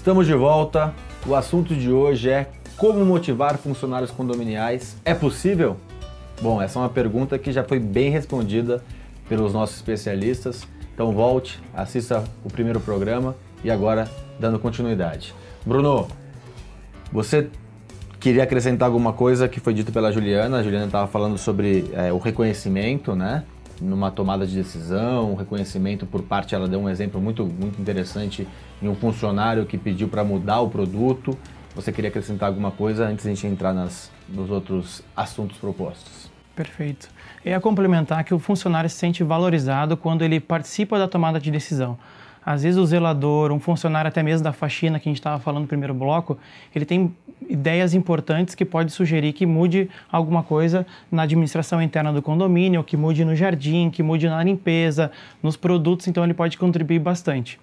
Estamos de volta. O assunto de hoje é como motivar funcionários condominiais. É possível? Bom, essa é uma pergunta que já foi bem respondida pelos nossos especialistas. Então volte, assista o primeiro programa e agora dando continuidade. Bruno, você queria acrescentar alguma coisa que foi dito pela Juliana? A Juliana estava falando sobre é, o reconhecimento, né? Numa tomada de decisão, o reconhecimento por parte, ela deu um exemplo muito, muito interessante em um funcionário que pediu para mudar o produto. Você queria acrescentar alguma coisa antes de a gente entrar nas, nos outros assuntos propostos? Perfeito. E a complementar que o funcionário se sente valorizado quando ele participa da tomada de decisão. Às vezes o zelador, um funcionário até mesmo da faxina que a gente estava falando no primeiro bloco, ele tem ideias importantes que pode sugerir que mude alguma coisa na administração interna do condomínio, que mude no jardim, que mude na limpeza, nos produtos, então ele pode contribuir bastante.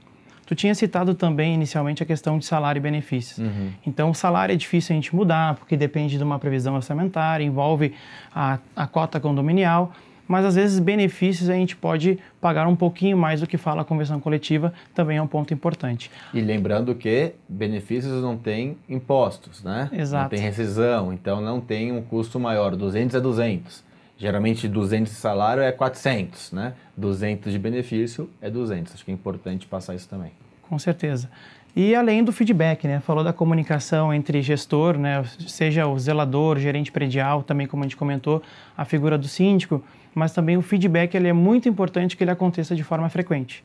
Tu tinha citado também inicialmente a questão de salário e benefícios. Uhum. Então, o salário é difícil a gente mudar, porque depende de uma previsão orçamentária, envolve a, a cota condominial, mas às vezes benefícios a gente pode pagar um pouquinho mais do que fala a convenção coletiva, também é um ponto importante. E lembrando que benefícios não tem impostos, né? Exato. Não tem rescisão, então não tem um custo maior, 200 é 200. Geralmente 200 de salário é 400, né? 200 de benefício é 200. Acho que é importante passar isso também. Com certeza. E além do feedback, né? Falou da comunicação entre gestor, né? Seja o zelador, gerente predial, também como a gente comentou, a figura do síndico, mas também o feedback ele é muito importante que ele aconteça de forma frequente.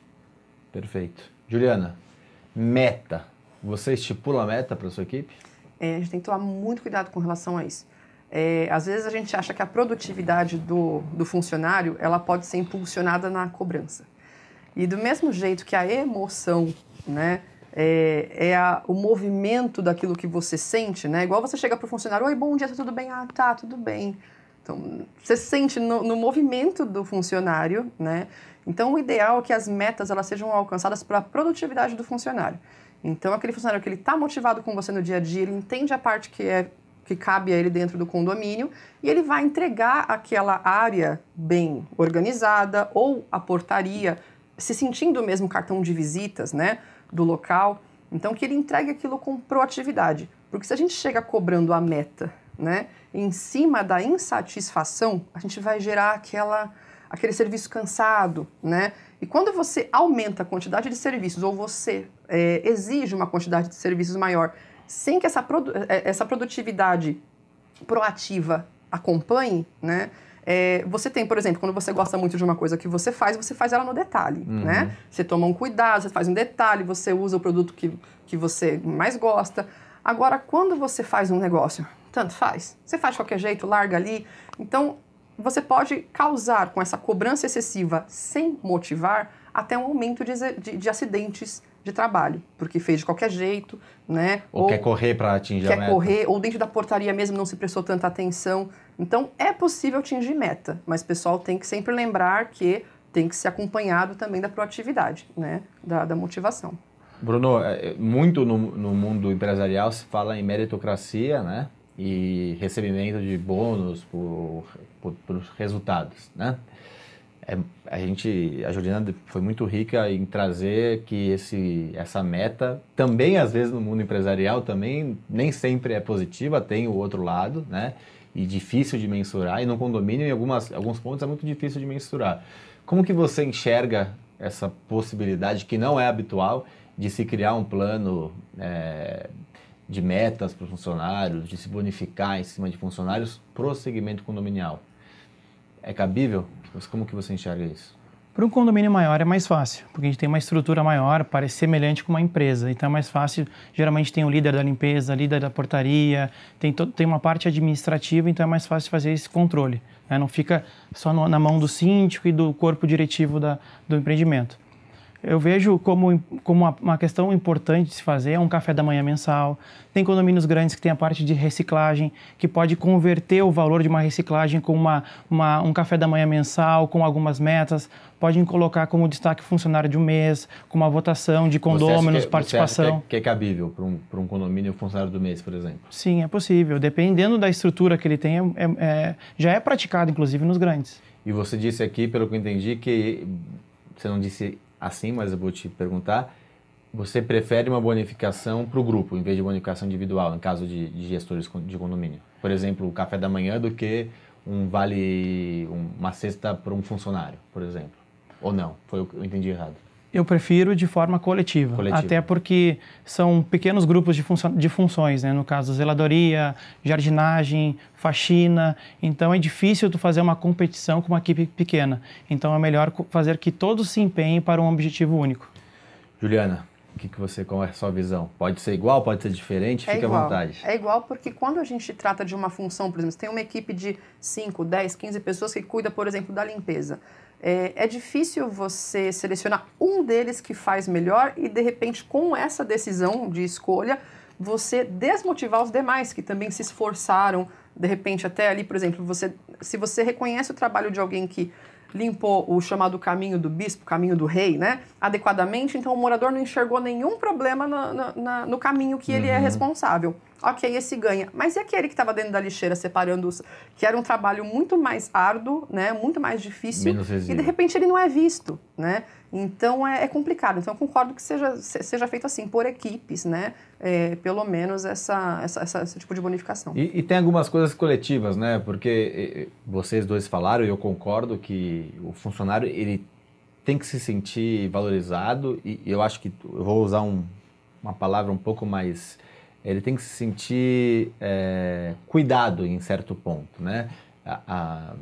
Perfeito. Juliana, meta. Você estipula a meta para sua equipe? É, a gente tem que tomar muito cuidado com relação a isso. É, às vezes a gente acha que a produtividade do, do funcionário ela pode ser impulsionada na cobrança. E do mesmo jeito que a emoção, né, é, é a, o movimento daquilo que você sente, né? Igual você chega para o funcionário, oi, bom dia, tá tudo bem? Ah, tá, tudo bem. Então, você sente no, no movimento do funcionário, né? Então, o ideal é que as metas elas sejam alcançadas para a produtividade do funcionário. Então, aquele funcionário que ele está motivado com você no dia a dia, ele entende a parte que é que cabe a ele dentro do condomínio e ele vai entregar aquela área bem organizada ou a portaria, se sentindo mesmo cartão de visitas, né, do local. Então que ele entregue aquilo com proatividade, porque se a gente chega cobrando a meta, né, em cima da insatisfação, a gente vai gerar aquela aquele serviço cansado, né? E quando você aumenta a quantidade de serviços ou você é, exige uma quantidade de serviços maior sem que essa, produ é, essa produtividade proativa acompanhe, né? É, você tem, por exemplo, quando você gosta muito de uma coisa que você faz, você faz ela no detalhe, uhum. né? Você toma um cuidado, você faz um detalhe, você usa o produto que, que você mais gosta. Agora, quando você faz um negócio, tanto faz, você faz de qualquer jeito, larga ali. Então, você pode causar com essa cobrança excessiva sem motivar até um aumento de, de, de acidentes de trabalho, porque fez de qualquer jeito, né? Ou, ou quer correr para atingir quer a meta. Quer correr, ou dentro da portaria mesmo não se prestou tanta atenção. Então, é possível atingir meta, mas o pessoal tem que sempre lembrar que tem que ser acompanhado também da proatividade, né? Da, da motivação. Bruno, é, é, muito no, no mundo empresarial se fala em meritocracia, né? E recebimento de bônus por, por, por resultados, né? é, a gente, a Juliana foi muito rica em trazer que esse, essa meta também às vezes no mundo empresarial também nem sempre é positiva, tem o outro lado, né? E difícil de mensurar e no condomínio em algumas, alguns pontos é muito difícil de mensurar. Como que você enxerga essa possibilidade que não é habitual de se criar um plano é, de metas para os funcionários, de se bonificar em cima de funcionários para o segmento condominial? É cabível? Como que você enxerga isso? Para um condomínio maior é mais fácil, porque a gente tem uma estrutura maior, parece semelhante com uma empresa. Então é mais fácil, geralmente tem o líder da limpeza, líder da portaria, tem, tem uma parte administrativa, então é mais fácil fazer esse controle. Né? Não fica só no, na mão do síndico e do corpo diretivo da, do empreendimento eu vejo como, como uma, uma, questão importante de se fazer é um café da manhã mensal. Tem condomínios grandes que tem a parte de reciclagem, que pode converter o valor de uma reciclagem com uma, uma, um café da manhã mensal, com algumas metas. Podem colocar como destaque funcionário de um mês, com uma votação de condôminos, que, participação. Você acha que, é, que é cabível para um, um condomínio funcionário do mês, por exemplo? Sim, é possível. Dependendo da estrutura que ele tem, é, é, já é praticado, inclusive, nos grandes. E você disse aqui, pelo que eu entendi, que você não disse assim, mas eu vou te perguntar. você prefere uma bonificação para o grupo, em vez de bonificação individual, no caso de, de, gestores de condomínio? Por exemplo, o café da manhã do que um vale, uma cesta para um funcionário, por exemplo. Ou não? Foi eu entendi errado. Eu prefiro de forma coletiva, coletiva. até porque são pequenos grupos de, funcio de funções, né? no caso zeladoria, jardinagem, faxina, então é difícil tu fazer uma competição com uma equipe pequena. Então é melhor fazer que todos se empenhem para um objetivo único. Juliana, o que, que você, qual é a sua visão? Pode ser igual, pode ser diferente? É Fique igual. à vontade. É igual porque quando a gente trata de uma função, por exemplo, tem uma equipe de 5, 10, 15 pessoas que cuida, por exemplo, da limpeza. É, é, difícil você selecionar um deles que faz melhor e, de repente, com essa decisão de escolha, você desmotivar os demais que também se esforçaram, de repente, até ali, por exemplo, você, se você reconhece o trabalho de alguém que limpou o chamado caminho do bispo, caminho do rei, né, adequadamente, então o morador não enxergou nenhum problema no, caminho que ele é uhum. é responsável. Ok, esse ganha. Mas e aquele que estava dentro da lixeira separando os. que era um trabalho muito mais árduo, né, muito mais difícil, e de repente ele não é visto, né? Então é, é, complicado. Então eu concordo que seja, seja feito assim, por equipes, né? É, pelo menos essa, essa, essa, esse tipo de bonificação. E, e, tem algumas coisas coletivas, né? Porque vocês dois falaram e eu concordo que o funcionário ele tem que se sentir valorizado e eu acho que eu vou usar um, uma palavra um pouco mais ele tem que se sentir é, cuidado em certo ponto, né? A, a,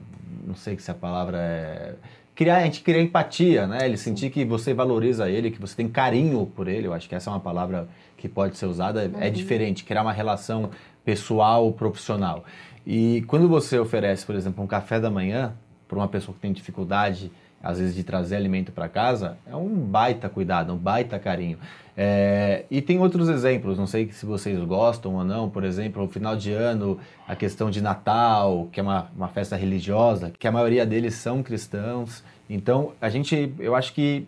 não sei se a palavra é criar, a gente cria empatia, né? Ele sentir que você valoriza ele, que você tem carinho por ele. Eu acho que essa é uma palavra que pode ser usada. É uhum. É diferente, criar uma relação pessoal, profissional. E quando você oferece, por exemplo, um café da manhã para uma pessoa que tem dificuldade, às vezes, de trazer alimento para casa, é um baita cuidado, um baita carinho. É, e tem outros exemplos, não sei se vocês gostam ou não, por exemplo, o final de ano, a questão de Natal, que é uma, uma festa religiosa, que a maioria deles são cristãos. Então, a gente, eu acho que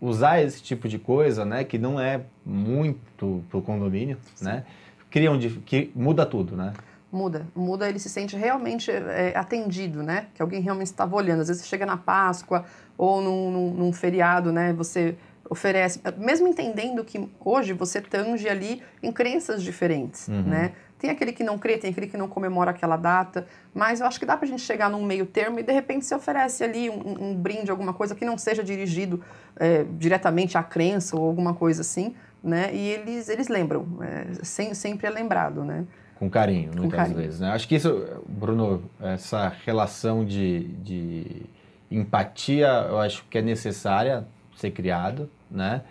usar esse tipo de coisa, né, que não é muito para o condomínio, Sim. né, cria um, que muda tudo, né? Muda, muda, ele se sente realmente é, atendido, né? Que alguém realmente estava olhando. Às vezes você chega na Páscoa ou num, num, num feriado, né? Você oferece, mesmo entendendo que hoje você tange ali em crenças diferentes, uhum. né? Tem aquele que não crê, tem aquele que não comemora aquela data, mas eu acho que dá pra gente chegar num meio termo e de repente se oferece ali um, um brinde, alguma coisa que não seja dirigido é, diretamente à crença ou alguma coisa assim, né? E eles, eles lembram, é, sem, sempre é lembrado, né? Com carinho, muitas Com carinho. vezes, né? Acho que isso, Bruno, essa relação de, de empatia, eu acho que é necessária ser criado, né?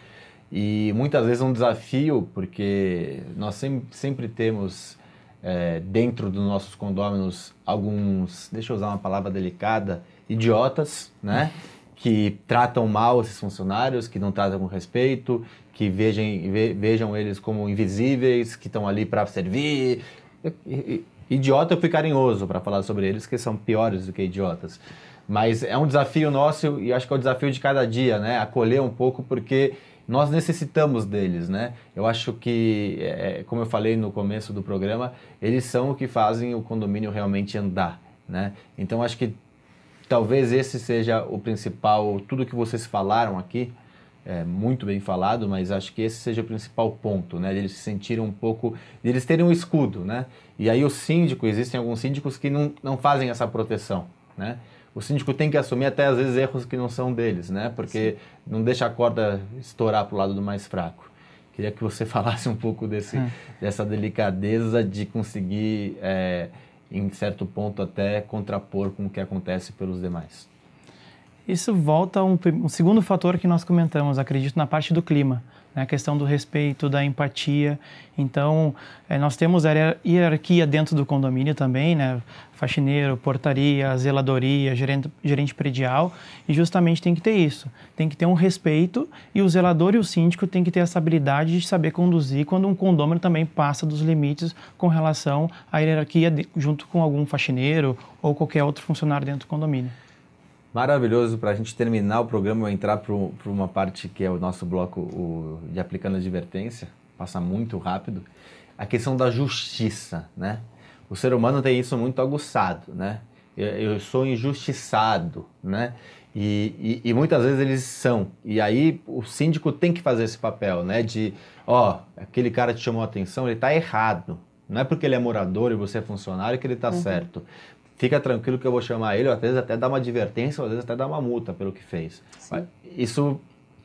E muitas vezes é um desafio, porque nós sempre, sempre temos é, dentro dos nossos condôminos alguns, deixa eu usar uma palavra delicada, idiotas, né? Que tratam mal esses funcionários, que não tratam com respeito, que vejam, vejam eles como invisíveis, que estão ali para servir. Idiota eu fui carinhoso para falar sobre eles, que são piores do que idiotas. Mas é um desafio nosso e acho que é o desafio de cada dia, né? Acolher um pouco porque nós necessitamos deles, né? Eu acho que, é, como eu falei no começo do programa, eles são o que fazem o condomínio realmente andar, né? Então acho que talvez esse seja o principal, tudo que vocês falaram aqui, é, muito bem falado, mas acho que esse seja o principal ponto, né? Eles se sentirem um pouco, eles terem um escudo, né? E aí o síndico, existem alguns síndicos que não, não fazem essa proteção, né? o síndico tem que assumir até às vezes erros que não são deles, né? Porque Sim. não deixa a corda estourar para o lado do mais fraco. Queria que você falasse um pouco desse, hum. dessa delicadeza de conseguir, é, em certo ponto, até contrapor com o que acontece pelos demais. Isso volta a um, um segundo fator que nós comentamos, acredito, na parte do clima? A questão do respeito, da empatia. Então, é, nós temos a hierarquia dentro do condomínio também, né? faxineiro, portaria, zeladoria, gerente, gerente predial, e justamente tem que ter isso. Tem que ter um respeito e o zelador e o síndico tem que ter essa habilidade de saber conduzir quando um condomínio também passa dos limites com relação à hierarquia de, junto com algum faxineiro ou qualquer outro funcionário dentro do condomínio maravilhoso para a gente terminar o programa, entrar para uma parte que é o nosso bloco o, de aplicando advertência, passa muito rápido, a questão da justiça, né? O ser humano tem isso muito aguçado, né? Eu, eu sou injustiçado, né? E, e, e, muitas vezes eles são. E aí o síndico tem que fazer esse papel, né? De, ó, aquele cara te chamou a atenção, ele está errado. Não é porque ele é morador e você é funcionário que ele está uhum. certo. Fica tranquilo que eu vou chamar ele, ou às vezes até dar uma advertência, ou às vezes até dar uma multa pelo que fez. Isso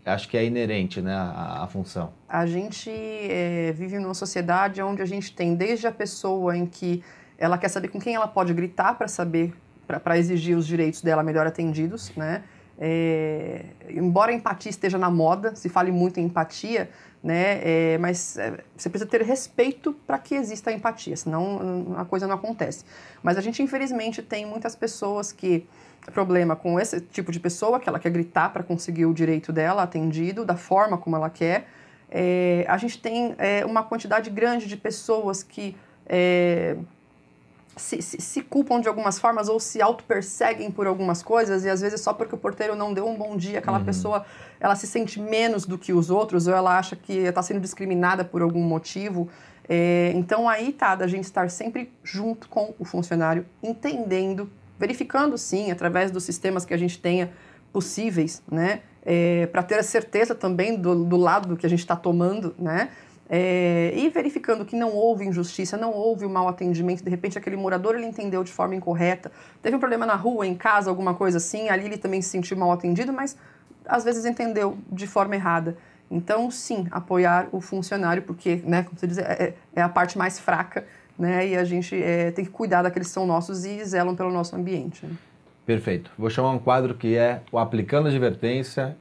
acho que é inerente né, à, à função. A gente é, vive numa sociedade onde a gente tem desde a pessoa em que ela quer saber com quem ela pode gritar para saber, para exigir os direitos dela melhor atendidos, né? É, embora a empatia esteja na moda, se fale muito em empatia, né? É, mas é, você precisa ter respeito para que exista a empatia, senão a coisa não acontece. Mas a gente infelizmente tem muitas pessoas que problema com esse tipo de pessoa que ela quer gritar para conseguir o direito dela atendido da forma como ela quer. É, a gente tem é, uma quantidade grande de pessoas que é, se, se, se, culpam de algumas formas ou se auto-perseguem por algumas coisas e às vezes só porque o porteiro não deu um bom dia, aquela uhum. pessoa ela se sente menos do que os outros ou ela acha que está sendo discriminada por algum motivo. É, então aí tá da gente estar sempre junto com o funcionário, entendendo, verificando sim, através dos sistemas que a gente tenha possíveis, né? É, para ter a certeza também do, do lado que a gente está tomando, né? É, e verificando que não houve injustiça, não houve um mau atendimento, de repente aquele morador ele entendeu de forma incorreta, teve um problema na rua, em casa, alguma coisa assim, ali ele também se sentiu mal atendido, mas às vezes entendeu de forma errada. Então, sim, apoiar o funcionário, porque, né, como você diz, é, é a parte mais fraca, né, e a gente é, tem que cuidar daqueles que são nossos e zelam pelo nosso ambiente. Né? Perfeito. Vou chamar um quadro que é o Aplicando Advertência.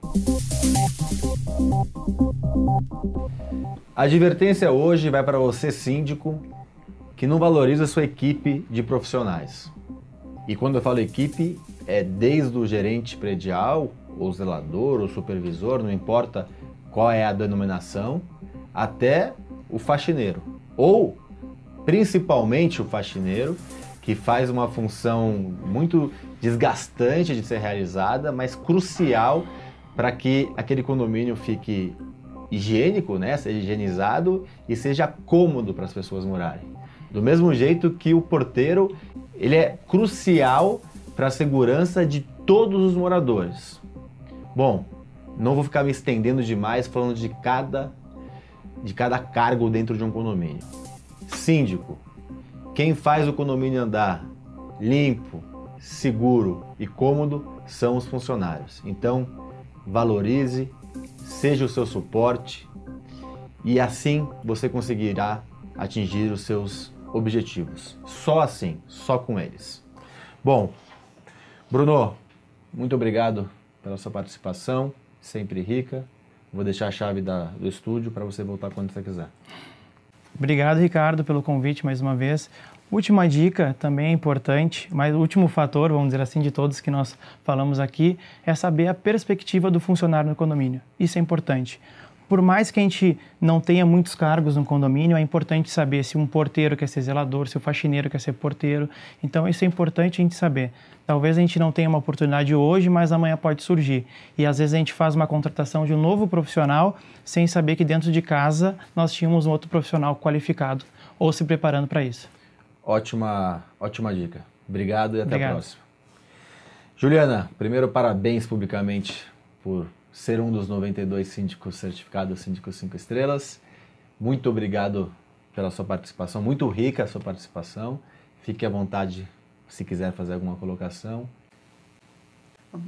A advertência hoje vai para você, síndico, que não valoriza sua equipe de profissionais. E quando eu falo equipe, é desde o gerente predial, ou zelador, ou supervisor, não importa qual é a denominação, até o faxineiro. Ou, principalmente, o faxineiro, que faz uma função muito desgastante de ser realizada, mas crucial para que aquele condomínio fique higiênico, né, seja higienizado e seja cômodo para as pessoas morarem. Do mesmo jeito que o porteiro, ele é crucial para a segurança de todos os moradores. Bom, não vou ficar me estendendo demais falando de cada de cada cargo dentro de um condomínio. Síndico, quem faz o condomínio andar limpo, seguro e cômodo são os funcionários. Então, valorize, seja o seu suporte e assim você conseguirá atingir os seus objetivos. Só assim, só com eles. Bom, Bruno, muito obrigado pela sua participação, sempre rica. Vou deixar a chave da, do estúdio para você voltar quando você quiser. Obrigado, Ricardo, pelo convite mais uma vez. Última dica, também é importante, mas o último fator, vamos dizer assim, de todos que nós falamos aqui, é saber a perspectiva do funcionário no condomínio. Isso é importante. Por mais que a gente não tenha muitos cargos no condomínio, é importante saber se um porteiro quer ser zelador, se o faxineiro quer ser porteiro. Então, isso é importante a gente saber. Talvez a gente não tenha uma oportunidade hoje, mas amanhã pode surgir. E às vezes a gente faz uma contratação de um novo profissional sem saber que dentro de casa nós tínhamos um outro profissional qualificado ou se preparando para isso. Ótima, ótima dica. Obrigado e até Obrigado. a próxima. Juliana, primeiro parabéns publicamente por ser um dos 92 síndicos certificados Síndicos 5 Estrelas. Muito obrigado pela sua participação, muito rica a sua participação. Fique à vontade se quiser fazer alguma colocação.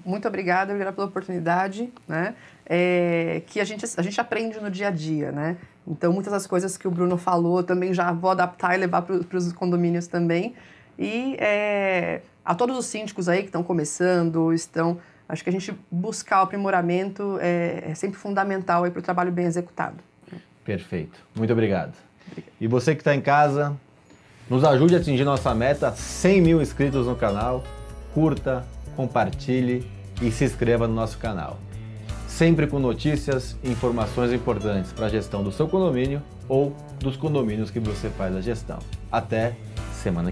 Muito obrigada, obrigada pela oportunidade, né? É, que a gente, a gente aprende no dia a dia, né? Então, muitas das coisas que o Bruno falou também já vou adaptar e levar para os condomínios também. E é, a todos os síndicos aí que estão começando, estão. Acho que a gente buscar o aprimoramento é, é sempre fundamental para o trabalho bem executado. Perfeito. Muito obrigado. obrigado. E você que está em casa, nos ajude a atingir nossa meta: 100 mil inscritos no canal. Curta, compartilhe e se inscreva no nosso canal. Sempre com notícias e informações importantes para a gestão do seu condomínio ou dos condomínios que você faz a gestão. Até semana que